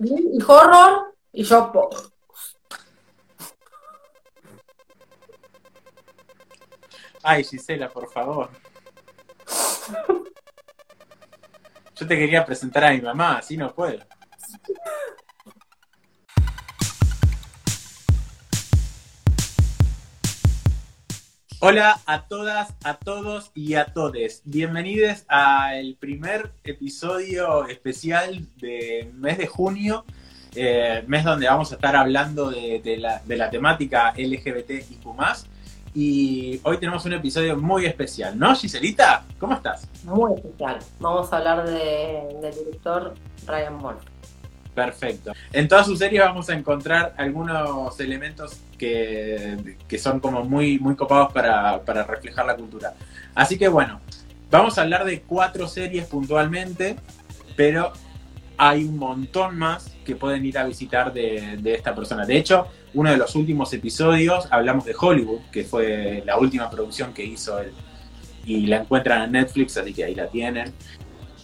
y horror, y yo... po- Ay, Gisela, por favor. Yo te quería presentar a mi mamá, así no puedo. Hola a todas, a todos y a todes. Bienvenidos al primer episodio especial del mes de junio, eh, mes donde vamos a estar hablando de, de la, de la temática LGBTIQ+. Y hoy tenemos un episodio muy especial, ¿no, Giselita? ¿Cómo estás? Muy especial. Vamos a hablar de- del director Ryan Murphy. Perfecto. En todas sus series vamos a encontrar algunos elementos que, que son como muy, muy copados para, para reflejar la cultura. Así que bueno, vamos a hablar de cuatro series puntualmente, pero hay un montón más que pueden ir a visitar de, de esta persona. De hecho, uno de los últimos episodios hablamos de Hollywood, que fue la última producción que hizo él. Y la encuentran en Netflix, así que ahí la tienen.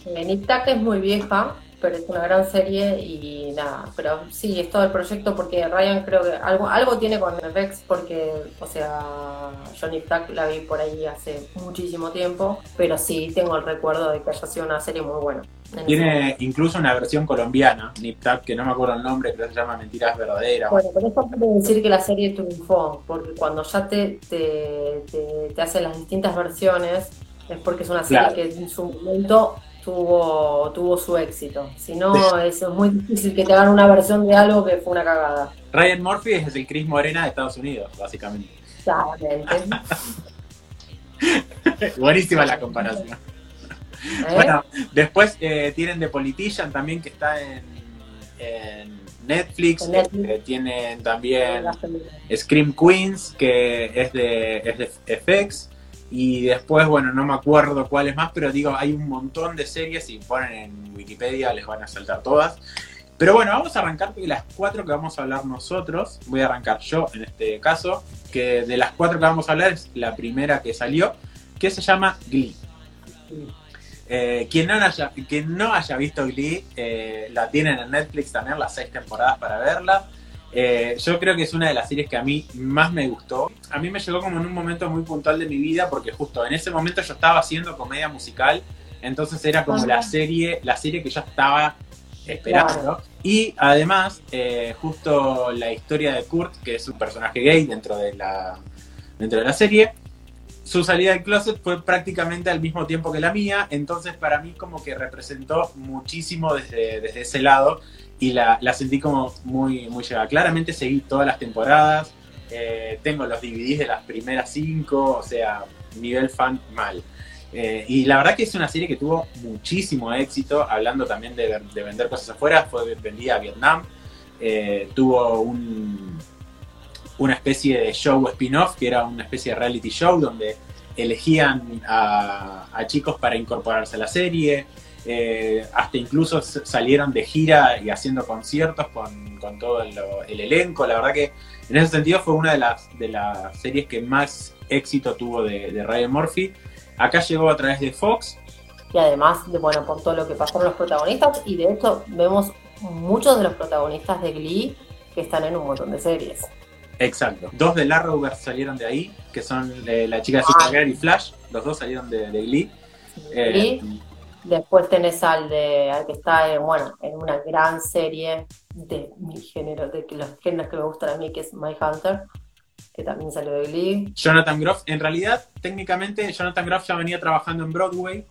Nip Tuck es muy vieja, pero es una gran serie y nada. Pero sí, es todo el proyecto porque Ryan creo que algo, algo tiene con FX porque, o sea, yo Nip Tuck la vi por ahí hace muchísimo tiempo, pero sí tengo el recuerdo de que haya sido una serie muy buena. Tiene incluso una versión colombiana, Nip Tuck, que no me acuerdo el nombre, pero se llama Mentiras Verdaderas. Bueno, pero eso quiere decir que la serie triunfó, porque cuando ya te, te, te, te hace las distintas versiones, es porque es una serie Claro. que en su momento tuvo, tuvo su éxito. Si no, es muy difícil que te hagan una versión de algo que fue una cagada. Ryan Murphy es el Chris Morena de Estados Unidos, básicamente. Claramente. Buenísima la comparación. ¿Eh? Bueno, después eh, tienen The Politician también, que está en, en Netflix. En Netflix. Eh, tienen también. Scream Queens, que es de, es de FX. Y después, bueno, no me acuerdo cuáles más, pero digo, hay un montón de series. Si ponen en Wikipedia, les van a saltar todas. Pero bueno, vamos a arrancar de las cuatro que vamos a hablar nosotros. Voy a arrancar yo en este caso. Que de las cuatro que vamos a hablar es la primera que salió, que se llama Glee. Eh, quien, no haya, quien no haya visto Glee, eh, la tienen en Netflix también, las seis temporadas para verla. Eh, yo creo que es una de las series que a mí más me gustó. A mí me llegó como en un momento muy puntual de mi vida, porque justo en ese momento yo estaba haciendo comedia musical, entonces era como Ajá. la serie, la serie que yo estaba esperando. Y además, eh, justo la historia de Kurt, que es un personaje gay dentro de la, dentro de la serie, su salida del closet fue prácticamente al mismo tiempo que la mía, entonces para mí como que representó muchísimo desde, desde ese lado y la, sentí como muy, muy llegada. Claramente seguí todas las temporadas, eh, tengo los DVDs de las primeras cinco, o sea, nivel fan mal. Eh, y la verdad que es una serie que tuvo muchísimo éxito, hablando también de, de vender cosas afuera, fue vendida a Vietnam, eh, tuvo un, una especie de show spin-off, que era una especie de reality show donde elegían a chicos para incorporarse a la serie, eh, hasta incluso salieron de gira y haciendo conciertos con, con todo el elenco, la verdad que en ese sentido fue una de las, de las series que más éxito tuvo de, de Ryan Murphy. Acá llegó a través de Fox, Y además, de, bueno, por todo lo que pasó con los protagonistas, y de hecho vemos muchos de los protagonistas de Glee que están en un montón de series. Exacto. Dos de Arrowverse salieron de ahí, que son eh, la chica de Ah. Supergirl y Flash. Los dos salieron de, de Glee. Eh, Glee. Después tenés al de al que está en, bueno, en una gran serie de mi género, de los géneros que me gustan a mí, que es My Hunter, que también salió de Glee. Jonathan Groff, en realidad, técnicamente, Jonathan Groff ya venía trabajando en Broadway,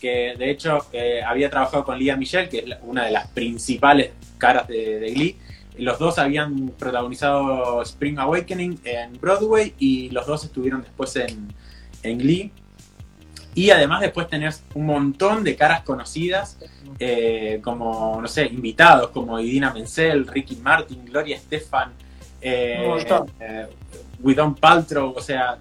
que de hecho eh, había trabajado con Lía Michelle, que es una de las principales caras de, de Glee. Los dos habían protagonizado Spring Awakening en Broadway y los dos estuvieron después en, en Glee. Y además después tenés un montón de caras conocidas, eh, como, no sé, invitados, como Idina Menzel, Ricky Martin, Gloria Estefan, eh, eh, Withon Paltrow, o sea,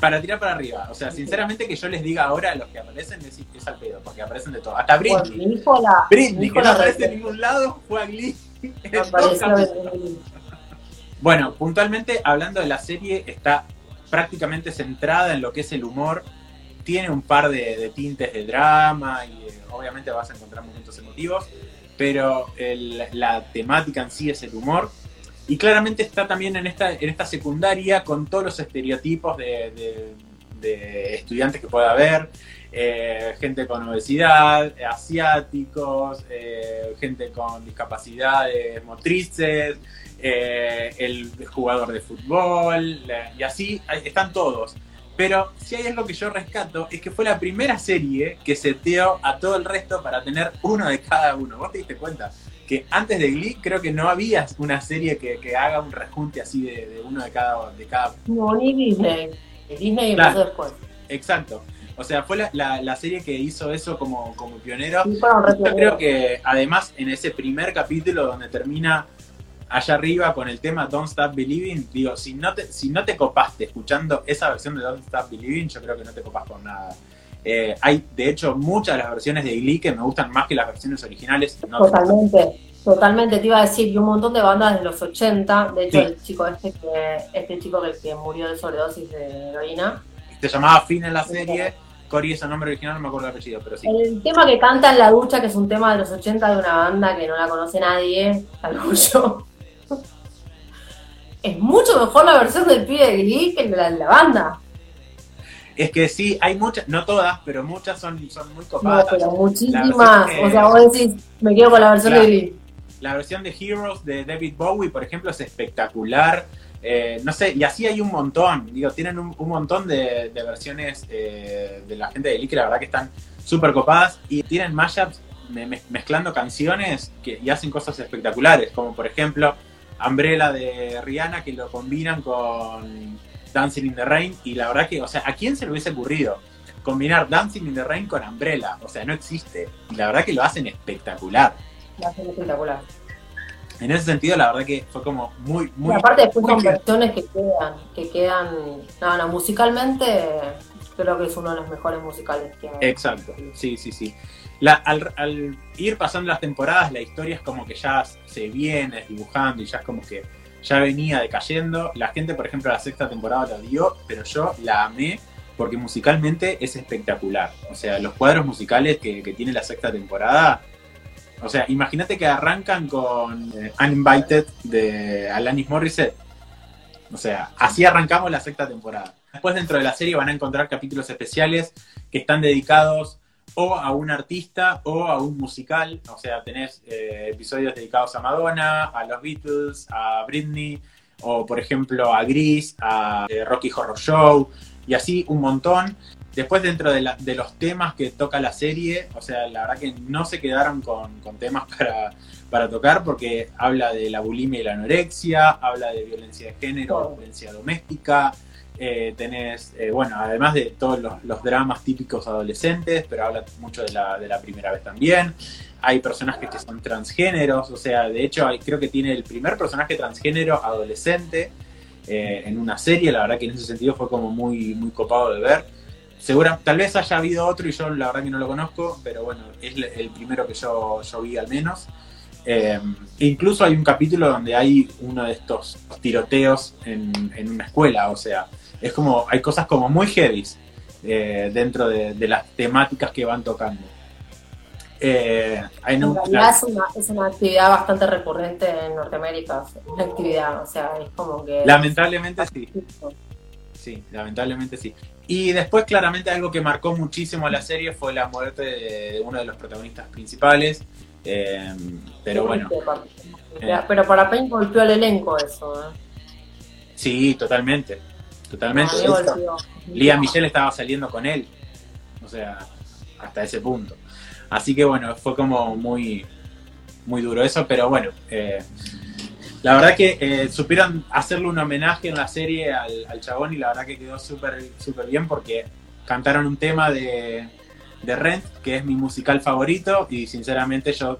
para tirar para arriba. O sea, sinceramente que yo les diga ahora a los que aparecen es, al pedo, porque aparecen de todo. Hasta Britney. mi hijo la. Britney, mi hijo que no aparece en ningún lado, Glee. Bueno, puntualmente hablando de la serie, está prácticamente centrada en lo que es el humor. Tiene un par de, tintes de drama y eh, obviamente vas a encontrar momentos emotivos. pero la temática en sí es el humor. Y claramente está también en esta, en esta secundaria con todos los estereotipos de, estudiantes que pueda haber. Eh, gente con obesidad, asiáticos, eh, gente con discapacidades motrices, eh, el jugador de fútbol, y así están todos. Pero si hay algo que yo rescato es que fue la primera serie que seteó a todo el resto para tener uno de cada uno. ¿Vos te diste cuenta? Que antes de Glee creo que no había una serie que, haga un rejunte así de, uno de cada, de cada. No, ni Disney. Disney claro, después. Exacto. O sea, fue la, serie que hizo eso como, como pionero. Yo creo que además en ese primer capítulo donde termina allá arriba con el tema Don't Stop Believing, digo, si no te, si no te copaste escuchando esa versión de Don't Stop Believing, yo creo que no te copas con nada. Eh, hay, de hecho, muchas de las versiones de Glee que me gustan más que las versiones originales. totalmente, totalmente. Te iba a decir, y un montón de bandas de los 80. De hecho, el chico este, que, este chico que, que murió de sobredosis de heroína. Se llamaba Finn en la serie. Cory es el nombre original, no me acuerdo el apellido, pero sí. El tema que canta en la ducha, que es un tema de los 80 de una banda que no la conoce nadie, salvo yo es mucho mejor la versión del pibe de Glee que la de la banda. Es que sí, hay muchas, no todas, pero muchas son, son muy copadas. No, pero muchísimas. o sea, vos decís, me quedo con la versión de Glee. La versión de Heroes de David Bowie, por ejemplo, es espectacular. Eh, no sé, y así hay un montón. Digo, tienen un, montón de, versiones eh, de la gente de Glee que la verdad que están súper copadas y tienen mashups mezclando canciones que, y hacen cosas espectaculares, como por ejemplo Umbrella de Rihanna que lo combinan con Dancing in the Rain y la verdad que, o sea, ¿a quién se le hubiese ocurrido combinar Dancing in the Rain con Umbrella? O sea, no existe. Y la verdad que lo hacen espectacular. Lo hacen espectacular. En ese sentido, la verdad que fue como muy, muy. Y aparte, después son versiones que quedan, que quedan. No, no, musicalmente creo que es uno de los mejores musicales que hay. Exacto, sí, sí, sí al, ir pasando las temporadas, la historia es como que ya se viene dibujando y ya es como que ya venía decayendo. La gente, por ejemplo, la sexta temporada la dio, pero yo la amé porque musicalmente es espectacular. O sea, los cuadros musicales que, tiene la sexta temporada. O sea, imagínate que arrancan con eh, Uninvited de Alanis Morissette. O sea, así arrancamos la sexta temporada. Después dentro de la serie van a encontrar capítulos especiales que están dedicados o a un artista o a un musical. O sea, tenés eh, episodios dedicados a Madonna, a los Beatles, a Britney, o por ejemplo a Gris, a eh, Rocky Horror Show, y así un montón. Después dentro de, los temas que toca la serie, o sea, la verdad que no se quedaron con, temas para, para, tocar porque habla de la bulimia y la anorexia, habla de violencia de género, violencia doméstica, eh, tenés, eh, bueno, además de todos los, dramas típicos adolescentes, pero habla mucho de la, primera vez también. Hay personajes que son transgéneros, o sea, de hecho creo que tiene el primer personaje transgénero adolescente eh, en una serie, la verdad que en ese sentido fue como muy, muy copado de ver. Segura, tal vez haya habido otro y yo la verdad que no lo conozco, pero bueno, es el primero que yo, yo vi al menos. incluso hay un capítulo donde hay uno de estos tiroteos en, en una escuela, o sea, es como, hay cosas como muy heavy eh, dentro de, las temáticas que van tocando. Eh, en realidad es, una, es, una, actividad bastante recurrente en Norteamérica, una actividad, o sea, es como que... Lamentablemente sí. Sí, lamentablemente sí. Y después claramente algo que marcó muchísimo a la serie fue la muerte de uno de los protagonistas principales. Eh, pero bueno. pero para Payne golpeó el elenco eso. Sí, totalmente. Totalmente. Lía Michelle estaba saliendo con él. O sea, hasta ese punto. Así que bueno, fue como muy, muy duro eso, pero bueno. Eh, la verdad que eh, supieron hacerle un homenaje en la serie al, chabón y la verdad que quedó súper súper bien porque cantaron un tema de, de Rent, que es mi musical favorito, y sinceramente yo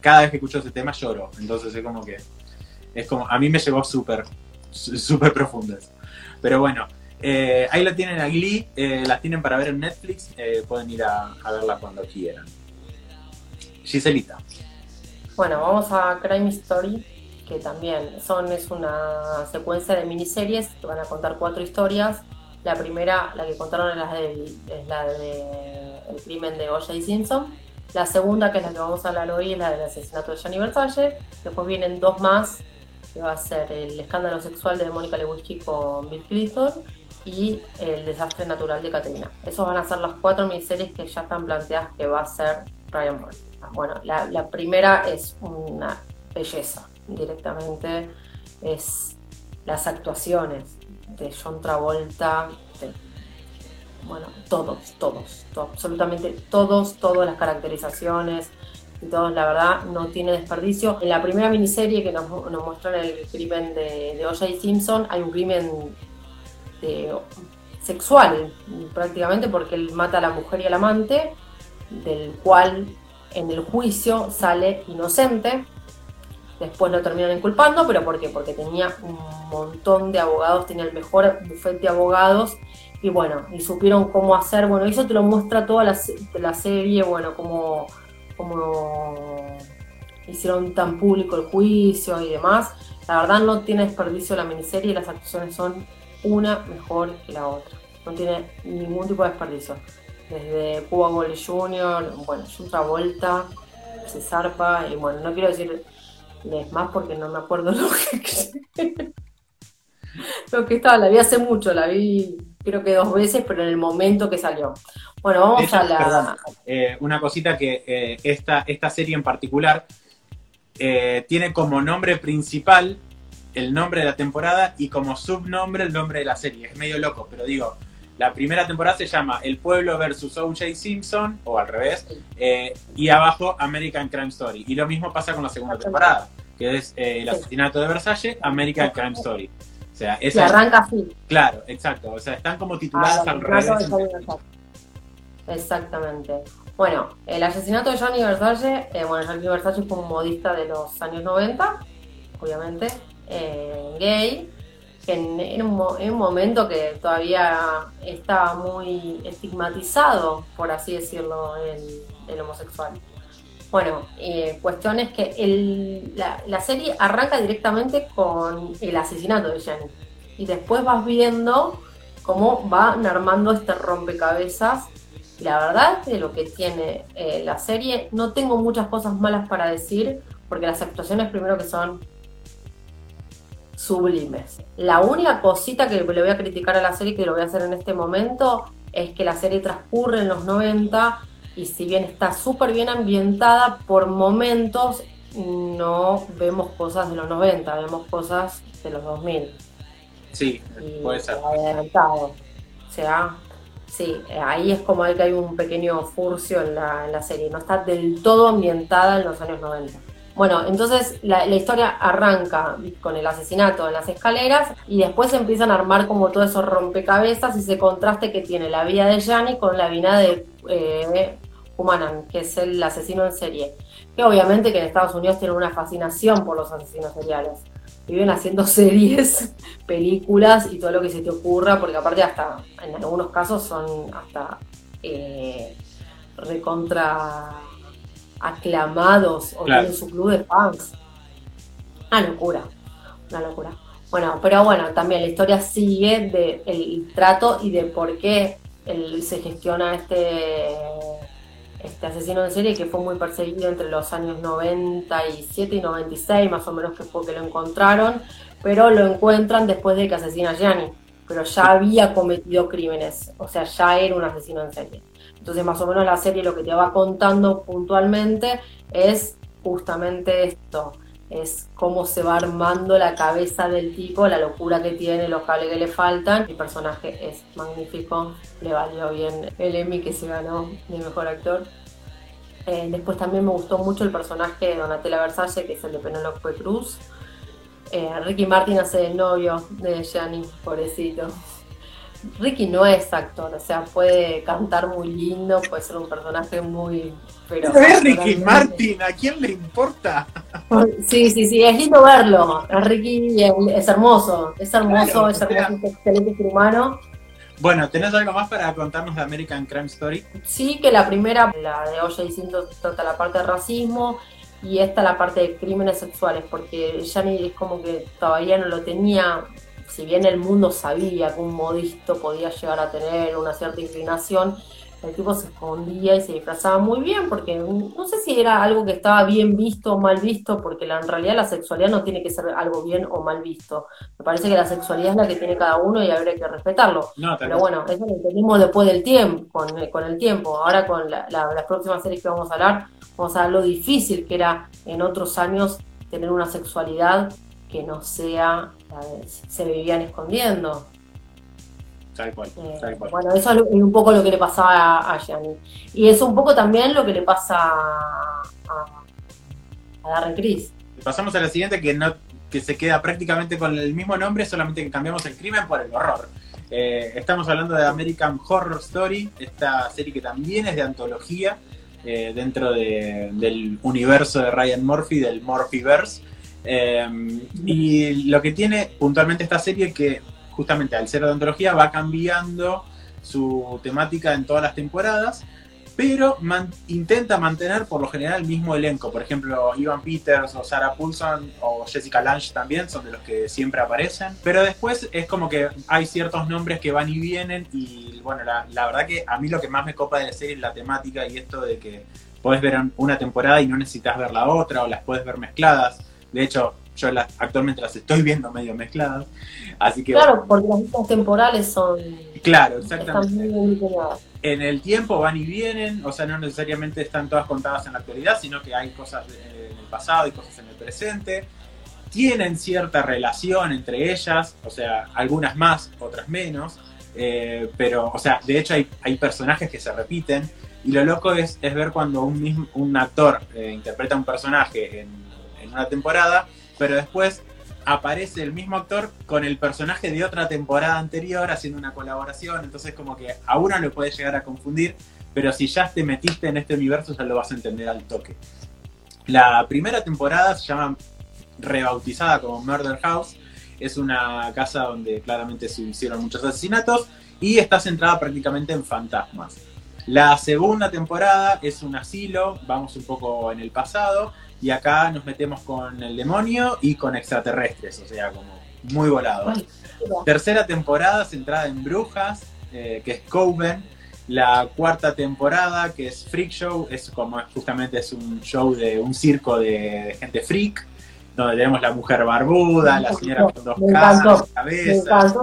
cada vez que escucho ese tema lloro. Entonces es como que es como a mí me llevó súper súper profundo pero bueno, eh, ahí la tienen a Glee, eh, la tienen para ver en Netflix, eh, pueden ir a, verla cuando quieran. Giselita. Bueno, vamos a Crime Story, que también son, es una secuencia de miniseries que van a contar cuatro historias. La primera, la que contaron es la de, es de El crimen de O.J. Simpson. La segunda, que es la que vamos a hablar hoy, es la del asesinato de Gianni Versace. Después vienen dos más, que va a ser el escándalo sexual de Mónica Lewinsky con Bill Clinton y el desastre natural de Caterina. Esos van a ser las cuatro miniseries que ya están planteadas que va a ser Ryan Murphy. Bueno, la, primera es una belleza, directamente es las actuaciones de John Travolta, bueno, todos, todos, absolutamente todos, todas las caracterizaciones y todos, la verdad, no tiene desperdicio. En la primera miniserie que nos, nos muestran el crimen de, de. Simpson, hay un crimen sexual prácticamente porque él mata a la mujer y al amante, del cual en el juicio sale inocente. Después lo terminan inculpando, pero ¿por qué? Porque tenía un montón de abogados, tenía el mejor bufete de abogados y bueno, y supieron cómo hacer, bueno, eso te lo muestra toda la, la serie, bueno, cómo, cómo hicieron tan público el juicio y demás. La verdad no tiene desperdicio la miniserie y las actuaciones son una mejor que la otra. No tiene ningún tipo de desperdicio. Desde Cuba Gold Jr., bueno, otra vuelta se zarpa y bueno, no quiero decirles más porque no me acuerdo lo que estaba. La vi hace mucho, la vi creo que dos veces, pero en el momento que salió. Bueno, vamos a la... Eh, una cosita que eh, esta, esta serie en particular eh, tiene como nombre principal el nombre de la temporada y como subnombre el nombre de la serie. Es medio loco, pero digo, la primera temporada se llama El pueblo versus O.J. Simpson, o al revés, eh, y abajo American Crime Story. Y lo mismo pasa con la segunda temporada, que es eh, El asesinato de Versace, American Crime Story. Sea, esa, arranca así. Claro, exacto. O sea, están como tituladas ah, al revés. Exactamente. Bueno, el asesinato de Johnny Versace, eh, bueno, Johnny Versace fue un modista de los años 90, obviamente, eh, gay, que en, un, momento que todavía estaba muy estigmatizado, por así decirlo, el, homosexual. Bueno, eh, cuestión es que la, serie arranca directamente con el asesinato de Jenny. Y después vas viendo cómo van armando este rompecabezas. La verdad de lo que tiene eh, la serie, no tengo muchas cosas malas para decir, porque las actuaciones primero que son sublimes. La única cosita que le voy a criticar a la serie, que lo voy a hacer en este momento, es que la serie transcurre en los 90 y si bien está súper bien ambientada, por momentos no vemos cosas de los 90, vemos cosas de los 2000. Sí, puede ser. O sea, sí, ahí es como que hay un pequeño furcio en la, en la serie, no está del todo ambientada en los años 90. Bueno, entonces la, historia arranca con el asesinato en las escaleras y después empiezan a armar como todo esos rompecabezas y ese contraste que tiene la vida de Gianni con la vida de eh, Humanan, que es el asesino en serie. Que obviamente que en Estados Unidos tienen una fascinación por los asesinos seriales. Viven haciendo series, películas y todo lo que se te ocurra, porque aparte hasta en algunos casos son hasta eh, recontra aclamados o tienen su club de fans. Una locura, una locura. Bueno, pero bueno, también la historia sigue de el trato y de por qué se gestiona este, este asesino de serie que fue muy perseguido entre los años 97 y 96, más o menos que fue que lo encontraron, pero lo encuentran después de que asesina a Gianni, pero ya había cometido crímenes, o sea, ya era un asesino en serie. Entonces, más o menos la serie lo que te va contando puntualmente es justamente esto, es cómo se va armando la cabeza del tipo, la locura que tiene, los cables que le faltan. El personaje es magnífico, le valió bien el Emmy que se ganó de mejor actor. Eh, después también me gustó mucho el personaje de Donatella Versace, que es el de Penelope Cruz. Eh, Ricky Martin hace el novio de Gianni, pobrecito. Ricky no es actor, o sea, puede cantar muy lindo, puede ser un personaje muy... Pero es Ricky Martin, ¿a quién le importa? Sí, sí, sí, es lindo verlo. Ricky es, hermoso, es hermoso, es hermoso, es excelente ser humano. Bueno, ¿tenés algo más para contarnos de American Crime Story? Sí, que la primera, la de Oya diciendo trata la parte de racismo y esta la parte de crímenes sexuales, porque Yanni es como que todavía no lo tenía si bien el mundo sabía que un modisto podía llegar a tener una cierta inclinación, el tipo se escondía y se disfrazaba muy bien, porque no sé si era algo que estaba bien visto o mal visto, porque la, en realidad la sexualidad no tiene que ser algo bien o mal visto. Me parece que la sexualidad es la que tiene cada uno y habría que respetarlo. Pero bueno, eso lo entendimos después del tiempo, con, con el tiempo. Ahora con las próximas series que vamos a hablar, vamos a ver lo difícil que era en otros años tener una sexualidad que no sea, se vivían escondiendo. Tal cual, eh, Bueno, eso es un poco lo que le pasaba a, Gianni. Y es un poco también lo que le pasa a, a Darren Criss. Pasamos a la siguiente que no que se queda prácticamente con el mismo nombre, solamente que cambiamos el crimen por el horror. Eh, estamos hablando de American Horror Story, esta serie que también es de antología eh, dentro del universo de Ryan Murphy, del Murphyverse. Y lo que tiene puntualmente esta serie que justamente al ser de antología va cambiando su temática en todas las temporadas, pero intenta mantener por lo general el mismo elenco. Por ejemplo, Ivan Peters o Sarah Paulson o Jessica Lange también son de los que siempre aparecen. Pero después es como que hay ciertos nombres que van y vienen y bueno, la, la verdad que a mí lo que más me copa de la serie es la temática y esto de que puedes ver una temporada y no necesitas ver la otra o las puedes ver mezcladas. De hecho, yo actualmente las estoy viendo medio mezcladas. Así que, claro, porque las listas temporales son. Claro, exactamente. en el tiempo van y vienen, o sea, no necesariamente están todas contadas en la actualidad, sino que hay cosas en el pasado y cosas en el presente. Tienen cierta relación entre ellas, o sea, algunas más, otras menos. Eh, pero, o sea, de hecho hay, hay, personajes que se repiten. Y lo loco es, es ver cuando un, mismo, un actor eh, interpreta un personaje en, una temporada pero después aparece el mismo actor con el personaje de otra temporada anterior haciendo una colaboración, entonces como que a uno lo puede llegar a confundir, pero si ya te metiste en este universo ya lo vas a entender al toque. La primera temporada se llama rebautizada como Murder House, es una casa donde claramente se hicieron muchos asesinatos y está centrada prácticamente en fantasmas. La segunda temporada es un asilo, vamos un poco en el pasado, y acá nos metemos con el demonio y con extraterrestres, o sea, como muy volado. Tercera temporada centrada en brujas, eh, que es Coven. La cuarta temporada, que es Freak Show, es como justamente es un show de un circo de, gente freak, donde tenemos la mujer barbuda, la señora con dos caras, cabezas.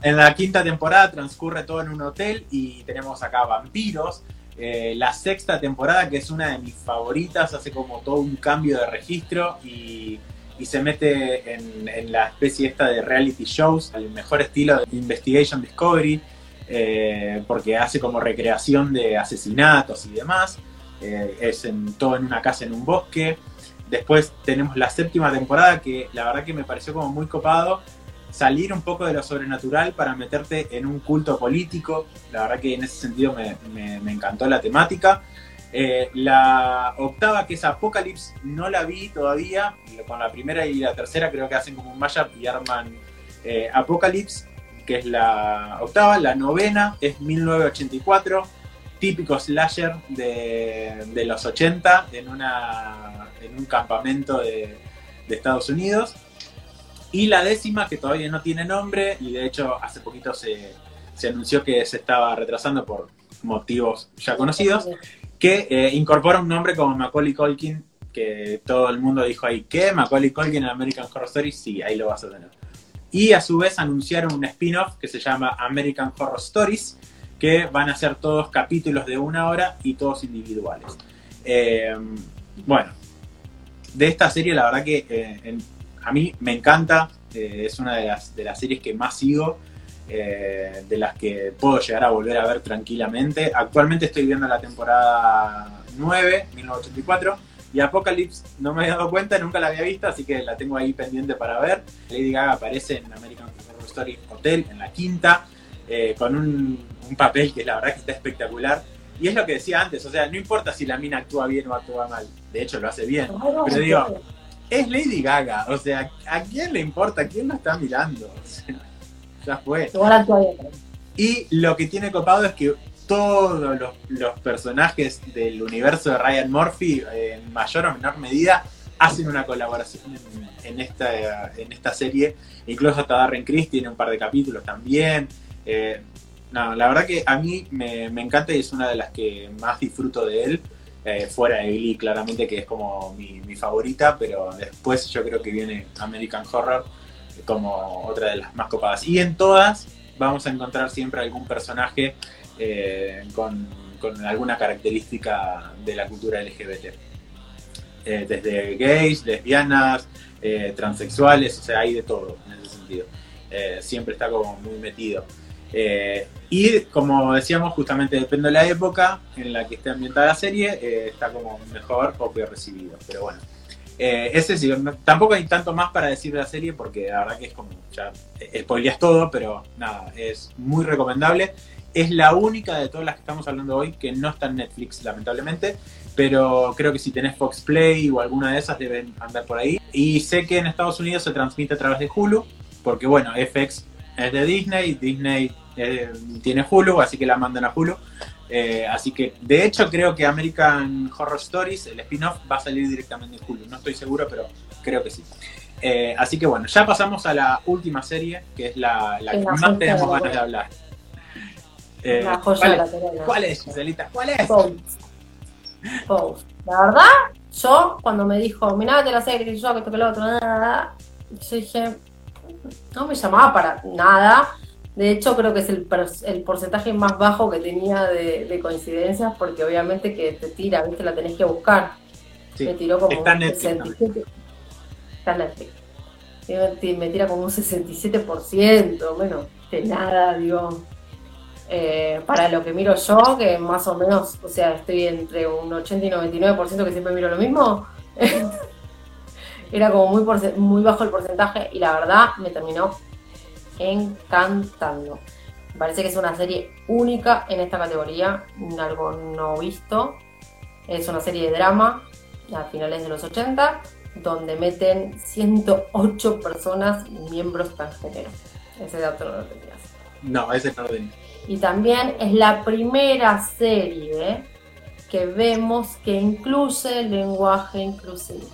En la quinta temporada transcurre todo en un hotel y tenemos acá vampiros, eh, la sexta temporada, que es una de mis favoritas, hace como todo un cambio de registro y, se mete en, la especie esta de reality shows, el mejor estilo de Investigation Discovery, eh, porque hace como recreación de asesinatos y demás. Eh, es todo en una casa en un bosque. Después tenemos la séptima temporada, que la verdad que me pareció como muy copado salir un poco de lo sobrenatural para meterte en un culto político. La verdad que en ese sentido me, encantó la temática. Eh, la octava, que es Apocalypse, no la vi todavía. Con la primera y la tercera creo que hacen como un mashup y arman eh, Apocalypse, que es la octava. La novena es 1984, típico slasher de, los 80 en, una, en un campamento de, de Estados Unidos. Y la décima, que todavía no tiene nombre, y de hecho hace poquito se, anunció que se estaba retrasando por motivos ya conocidos, que eh, incorpora un nombre como Macaulay Culkin, que todo el mundo dijo ahí, ¿qué? Macaulay Culkin en American Horror Story, sí, ahí lo vas a tener. Y a su vez anunciaron un spin-off que se llama American Horror Stories, que van a ser todos capítulos de una hora y todos individuales. Eh, bueno, de esta serie la verdad que eh, a mí me encanta, eh, es una de las, de las series que más sigo, eh, de las que puedo llegar a volver a ver tranquilamente. Actualmente estoy viendo la temporada 9, 1984, y Apocalypse no me he dado cuenta, nunca la había visto, así que la tengo ahí pendiente para ver. Lady Gaga aparece en American Horror Story Hotel, en la quinta, eh, con un, un papel que la verdad que está espectacular. Y es lo que decía antes, o sea, no importa si la mina actúa bien o actúa mal, de hecho lo hace bien, pero digo, es Lady Gaga. O sea, ¿a quién le importa? ¿A quién lo está mirando? ya fue. Y lo que tiene copado es que todos los, personajes del universo de Ryan Murphy, en mayor o menor medida, hacen una colaboración en, esta, en esta serie. Incluso hasta Darren Criss tiene un par de capítulos también. Eh, No, la verdad que a mí me, encanta y es una de las que más disfruto de él. Eh, fuera de Glee, claramente, que es como mi, favorita, pero después yo creo que viene American Horror como otra de las más copadas. Y en todas vamos a encontrar siempre algún personaje eh, con, con, alguna característica de la cultura LGBT. Eh, desde gays, lesbianas, transexuales, o sea, hay de todo en ese sentido. siempre está como muy metido. Eh, y como decíamos, justamente depende de la época en la que esté ambientada la serie, eh, está como mejor o peor recibido. Pero bueno, eh, ese sí, tampoco hay tanto más para decir de la serie porque la verdad que es como, ya spoileas todo, pero nada, es muy recomendable. Es la única de todas las que estamos hablando hoy que no está en Netflix, lamentablemente, pero creo que si tenés Fox Play o alguna de esas deben andar por ahí. Y sé que en Estados Unidos se transmite a través de Hulu, porque bueno, FX es de Disney, Disney eh, tiene Hulu, así que la mandan a Hulu. Eh, así que, de hecho, creo que American Horror Stories, el spin-off, va a salir directamente en Hulu. No estoy seguro, pero creo que sí. Eh, así que bueno, ya pasamos a la última serie, que es la, que más tenemos ganas de hablar. la joya ¿cuál, es, Giselita? ¿Cuál es? La verdad, yo cuando me dijo, mirá de la serie, yo que toqué el otro, nada, yo dije, no me llamaba para nada. De hecho, creo que es el, el porcentaje más bajo que tenía de, coincidencias, porque obviamente que te tira, ¿viste? La tenés que buscar. me tiró como está un Netflix, 67%. Está Netflix. Me, tira como un 67%, bueno, de nada, digo. Eh, para lo que miro yo, que más o menos, o sea, estoy entre un 80 y 99% que siempre miro lo mismo. era como muy, muy bajo el porcentaje y la verdad me terminó encantando. Me parece que es una serie única en esta categoría, algo no visto. Es una serie de drama a finales de los 80, donde meten 108 personas miembros transgénero. Ese dato no lo tenías. No, ese no lo tenía. Y también es la primera serie que vemos que incluye lenguaje inclusivo.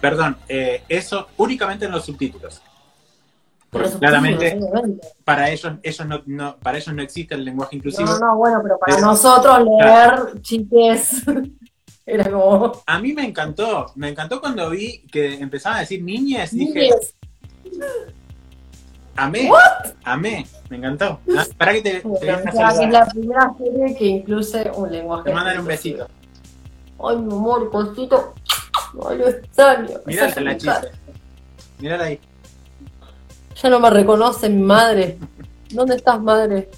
Perdón, eh, eso únicamente en los subtítulos. Porque claramente para ellos, ellos no, para ellos no existe el lenguaje inclusivo. No, no, bueno, pero para nosotros leer chistes era como. A mí me encantó, me encantó cuando vi que empezaban a decir niñas, dije. Amé, amé, me encantó. Ah, para que te, Es la primera serie que incluye un lenguaje. Te mandan un besito. Ay, mi amor, cosito. Lo extraño. Mírala la chiste. Mírala ahí. Ya no me reconoce mi madre. ¿Dónde estás, madre?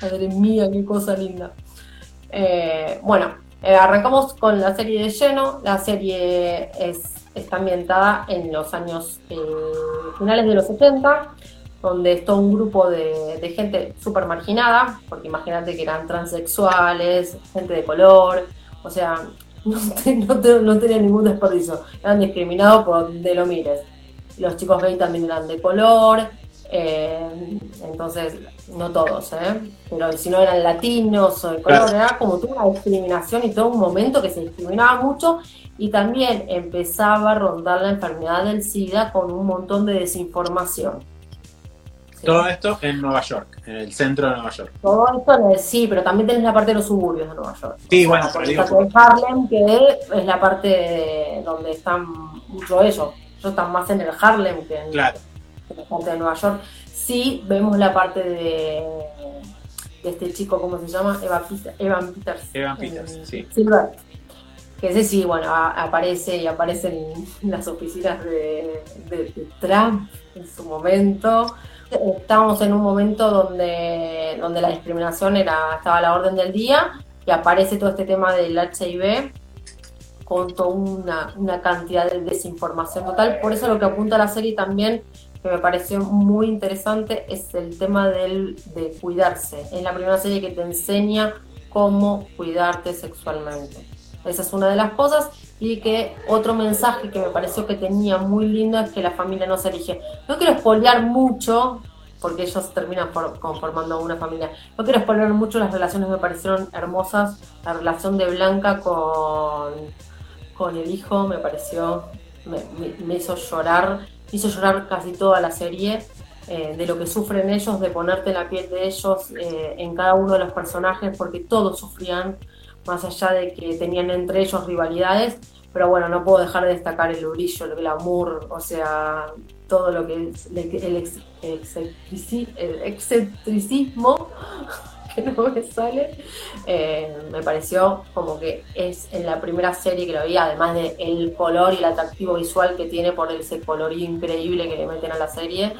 Madre mía, qué cosa linda. Eh, bueno, eh, arrancamos con la serie de lleno. La serie es, está ambientada en los años eh, finales de los 70, donde es todo un grupo de, gente súper marginada, porque imagínate que eran transexuales, gente de color, o sea, no, no, tenían ningún desperdicio, eran discriminados por donde lo mires los chicos gay también eran de color, eh, entonces no todos, ¿eh? pero si no eran latinos o de color, era como toda una discriminación y todo un momento que se discriminaba mucho y también empezaba a rondar la enfermedad del SIDA con un montón de desinformación. Todo esto en Nueva York, en el centro de Nueva York. Todo esto en el, sí, pero también tenés la parte de los suburbios de Nueva York. Sí, bueno, pero digo, Harlem, que es la parte donde están mucho ellos ellos están más en el Harlem que en, la parte de Nueva York. Sí, vemos la parte de, este chico, ¿cómo se llama? Evan Peters. Evan Peters, sí. Silver. Que ese sí, bueno, aparece y aparece en las oficinas de, Trump en su momento. Estamos en un momento donde, donde la discriminación era, estaba a la orden del día y aparece todo este tema del HIV con toda una, cantidad de desinformación total. Por eso lo que apunta la serie también, que me pareció muy interesante, es el tema del, de cuidarse. Es la primera serie que te enseña cómo cuidarte sexualmente. Esa es una de las cosas. Y que otro mensaje que me pareció que tenía muy lindo es que la familia no se elige. No quiero espolear mucho, porque ellos terminan conformando una familia. No quiero exponer mucho, las relaciones me parecieron hermosas. La relación de Blanca con con el hijo me pareció, me, hizo llorar, hizo llorar casi toda la serie. eh, de lo que sufren ellos, de ponerte la piel de ellos eh, en cada uno de los personajes, porque todos sufrían, más allá de que tenían entre ellos rivalidades, pero bueno, no puedo dejar de destacar el brillo, el glamour, o sea, todo lo que es el, excentricismo que no me sale, eh, me pareció como que es en la primera serie que lo vi, además del el color y el atractivo visual que tiene por ese colorío increíble que le meten a la serie.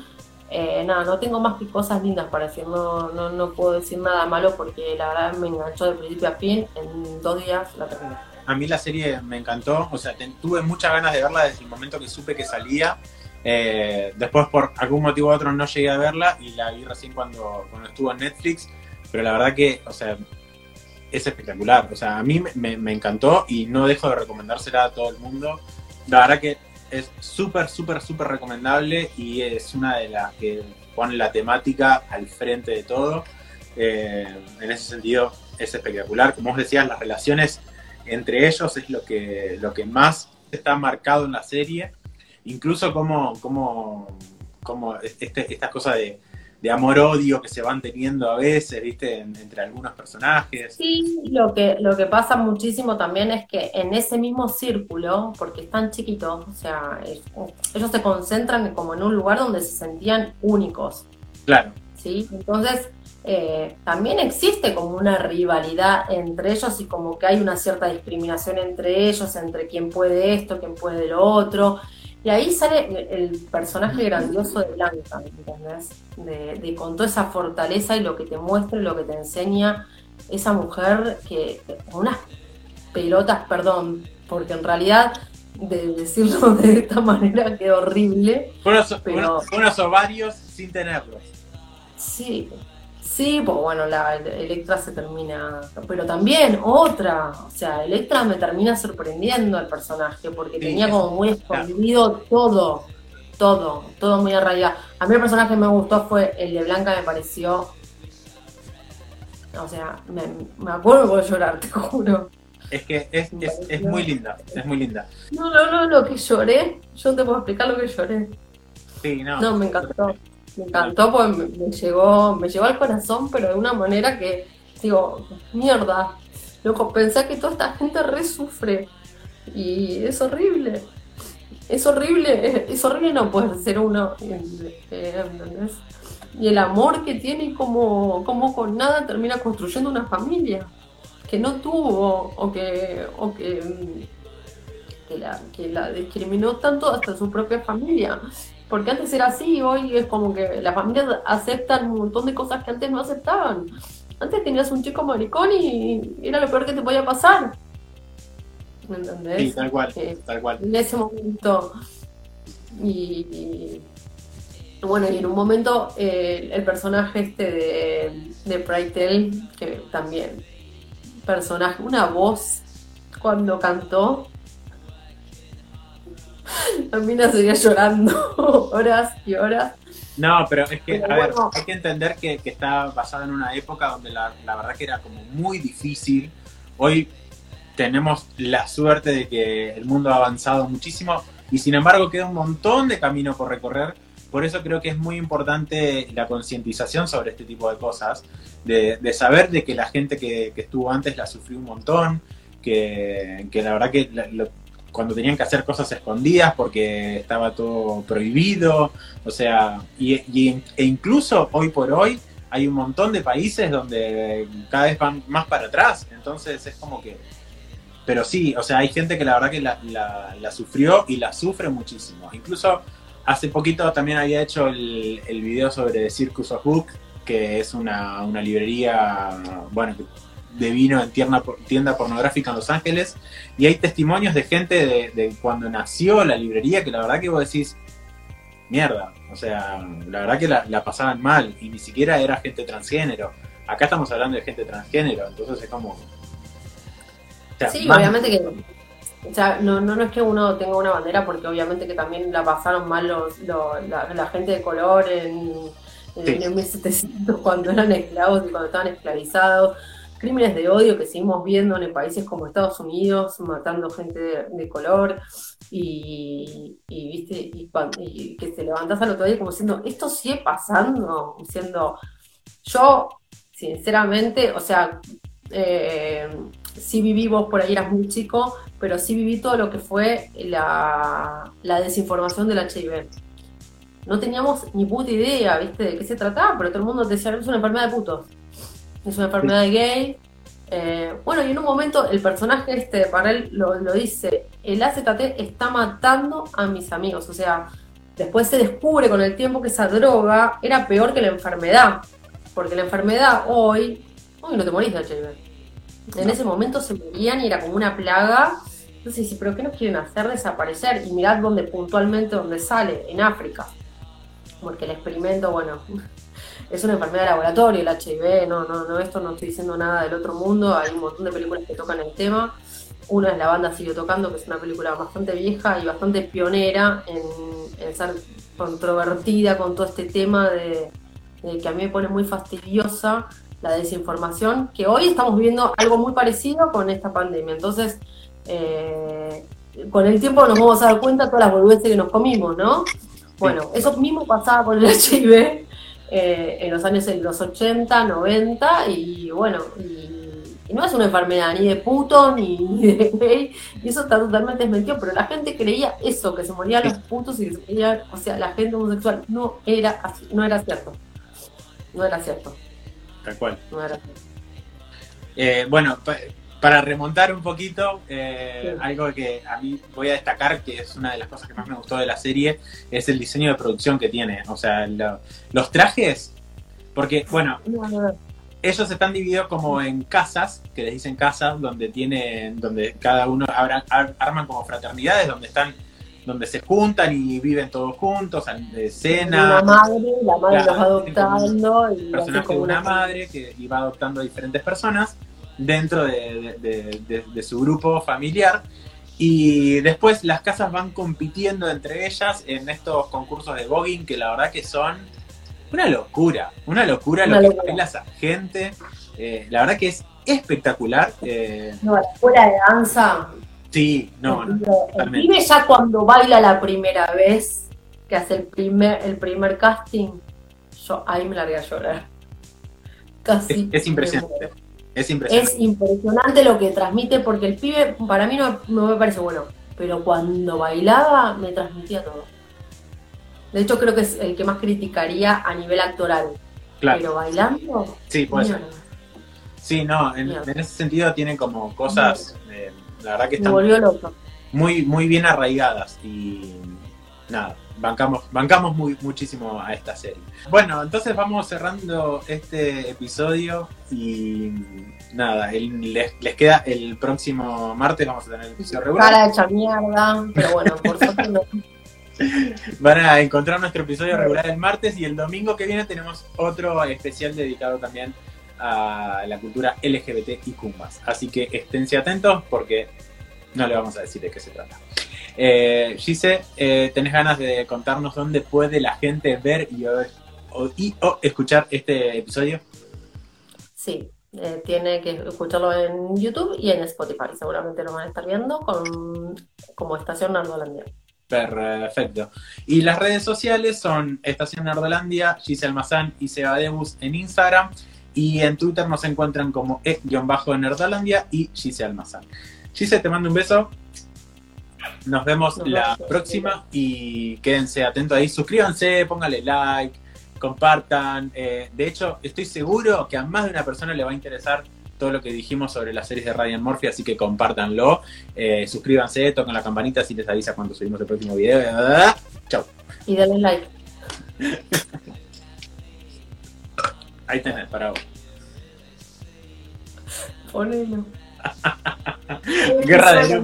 Eh, nada, no tengo más que cosas lindas para decir, no, no, no puedo decir nada malo porque la verdad me enganchó de principio a fin, en dos días la terminé. A mí la serie me encantó, o sea, tuve muchas ganas de verla desde el momento que supe que salía. Eh, después por algún motivo u otro no llegué a verla y la vi recién cuando, cuando estuvo en Netflix pero la verdad que, o sea, es espectacular. O sea, a mí me, encantó y no dejo de recomendársela a todo el mundo. La verdad que es súper, súper, súper recomendable y es una de las que pone la temática al frente de todo. Eh, en ese sentido, es espectacular. Como vos decías, las relaciones entre ellos es lo que, lo que más está marcado en la serie. Incluso como, como, como este, esta cosa de de amor-odio que se van teniendo a veces, ¿viste? entre algunos personajes. Sí, lo que, lo que pasa muchísimo también es que en ese mismo círculo, porque están chiquitos, o sea, ellos se concentran como en un lugar donde se sentían únicos. Claro. ¿Sí? Entonces, eh, también existe como una rivalidad entre ellos y como que hay una cierta discriminación entre ellos, entre quién puede esto, quién puede lo otro. Y ahí sale el personaje grandioso de Blanca, ¿entendés? De, con toda esa fortaleza y lo que te muestra y lo que te enseña esa mujer que unas pelotas, perdón, porque en realidad de decirlo de esta manera quedó horrible. pero... unos ovarios sin tenerlos. Sí, Sí, pues bueno, la Electra se termina. Pero también otra. O sea, Electra me termina sorprendiendo al personaje porque tenía como muy escondido todo. Todo, todo muy arraigado. A mí el personaje que me gustó fue el de Blanca, me pareció. O sea, me, acuerdo de llorar, te juro. Es que es, es, muy linda, es muy linda. No, no, no, lo que lloré, yo te puedo explicar lo que lloré. Sí, no. No, me encantó me encantó, pues me, llegó, me llegó al corazón, pero de una manera que digo, mierda, loco, pensé que toda esta gente re sufre y es horrible. Es horrible, es horrible no poder ser uno. Y el amor que tiene como, como con nada termina construyendo una familia que no tuvo o que, o que, que, la, que la discriminó tanto hasta su propia familia. Porque antes era así, hoy es como que las familias aceptan un montón de cosas que antes no aceptaban. Antes tenías un chico maricón y era lo peor que te podía pasar. ¿Me entendés? Sí, tal cual, tal cual. En ese momento. Y, bueno, y en un momento eh, el personaje este de, de Prytel, que también, personaje, una voz cuando cantó, la mina seguía llorando horas y horas. No, pero es que, a ver, hay que entender que, está basada en una época donde la, verdad que era como muy difícil. Hoy tenemos la suerte de que el mundo ha avanzado muchísimo y sin embargo queda un montón de camino por recorrer. Por eso creo que es muy importante la concientización sobre este tipo de cosas, de, saber de que la gente que, estuvo antes la sufrió un montón, que, la verdad que lo, cuando tenían que hacer cosas escondidas porque estaba todo prohibido, o sea, y, e incluso hoy por hoy hay un montón de países donde cada vez van más para atrás, entonces es como que... Pero sí, o sea, hay gente que la verdad que la, sufrió y la sufre muchísimo. Incluso hace poquito también había hecho el, el video sobre Circus of Book, que es una, una librería, bueno, de vino en tienda, tienda pornográfica en Los Ángeles y hay testimonios de gente de, cuando nació la librería que la verdad que vos decís, mierda, o sea, la verdad que la, pasaban mal y ni siquiera era gente transgénero. Acá estamos hablando de gente transgénero, entonces es como... sí, obviamente que... O sea, no, no, es que uno tenga una bandera porque obviamente que también la pasaron mal los, la, gente de color en, en, 1700 cuando eran esclavos y cuando estaban esclavizados crímenes de odio que seguimos viendo en países como Estados Unidos, matando gente de, color, y, viste, y, que te levantás al otro día como diciendo, esto sigue pasando, diciendo, yo, sinceramente, o sea, eh, sí viví, vos por ahí eras muy chico, pero sí viví todo lo que fue la, la desinformación del HIV. No teníamos ni puta idea, viste, de qué se trataba, pero todo el mundo decía, es una enfermedad de putos es una enfermedad gay. Eh, bueno, y en un momento el personaje este de Parrell lo, lo dice, el AZT está matando a mis amigos, o sea, después se descubre con el tiempo que esa droga era peor que la enfermedad, porque la enfermedad hoy, hoy no te morís de HIV. En ese momento se morían y era como una plaga. Entonces dice, pero ¿qué nos quieren hacer desaparecer? Y mirad dónde puntualmente donde sale, en África. Porque el experimento, bueno, es una enfermedad de laboratorio, el HIV, no, no, no, esto no estoy diciendo nada del otro mundo, hay un montón de películas que tocan el tema. Una es La banda sigue tocando, que es una película bastante vieja y bastante pionera en, ser controvertida con todo este tema de, que a mí me pone muy fastidiosa la desinformación, que hoy estamos viviendo algo muy parecido con esta pandemia. Entonces, eh, con el tiempo nos vamos a dar cuenta de todas las boludeces que nos comimos, ¿no? Bueno, eso mismo pasaba con el HIV eh, en los años en los 80, 90, y bueno, y, no es una enfermedad ni de puto ni, de gay, y eso está totalmente desmentido, pero la gente creía eso, que se morían los putos y que se morían, o sea, la gente homosexual, no era así, no era cierto. No era cierto. Tal cual. No era cierto. Eh, bueno, para remontar un poquito, eh, algo que a mí voy a destacar, que es una de las cosas que más me gustó de la serie, es el diseño de producción que tiene. O sea, los trajes, porque, bueno, ellos están divididos como en casas, que les dicen casas, donde tienen, donde cada uno arman como fraternidades, donde están donde se juntan y viven todos juntos, de cena. La madre, la madre los va adoptando. Y de una madre que iba adoptando a diferentes personas dentro de, su grupo familiar. Y después las casas van compitiendo entre ellas en estos concursos de voguing que la verdad que son una locura, una locura lo que baila gente. Eh, la verdad que es espectacular. Eh. No, la escuela de danza. Sí, no, no. El pibe ya cuando baila la primera vez, que hace el primer, el primer casting, yo ahí me largué a llorar. Casi. es impresionante. Es impresionante. lo que transmite, porque el pibe para mí no, me parece bueno, pero cuando bailaba me transmitía todo. De hecho, creo que es el que más criticaría a nivel actoral. Claro. Pero bailando. Sí, puede ser. Sí, no, en, ese sentido tiene como cosas, eh, la verdad que están muy, muy bien arraigadas y nada, bancamos, bancamos muy, muchísimo a esta serie. Bueno, entonces vamos cerrando este episodio y nada, les, queda el próximo martes, vamos a tener el episodio regular. Para hecha mierda, pero bueno, por suerte no. Van a encontrar nuestro episodio regular el martes y el domingo que viene tenemos otro especial dedicado también a la cultura LGBT y Kumbas. Así que esténse atentos porque no le vamos a decir de qué se trata. Eh, Gise, eh, ¿tenés ganas de contarnos dónde puede la gente ver y o, escuchar este episodio? Sí, eh, tiene que escucharlo en YouTube y en Spotify. Seguramente lo van a estar viendo con, como Estación Nardolandia. Perfecto. Y las redes sociales son Estación Nardolandia, Giselle Mazán y Seba Debus en Instagram. Y en Twitter nos encuentran como e-nerdolandia y Giselle Almazán. Giselle, te mando un beso. Nos vemos la próxima y quédense atentos ahí. Suscríbanse, pónganle like, compartan. Eh, de hecho, estoy seguro que a más de una persona le va a interesar todo lo que dijimos sobre las series de Ryan Murphy, así que compártanlo. Eh, suscríbanse, toquen la campanita así les avisa cuando subimos el próximo video. Chau. Y denle like. Ahí tenés, para vos. Ponelo. Guerra de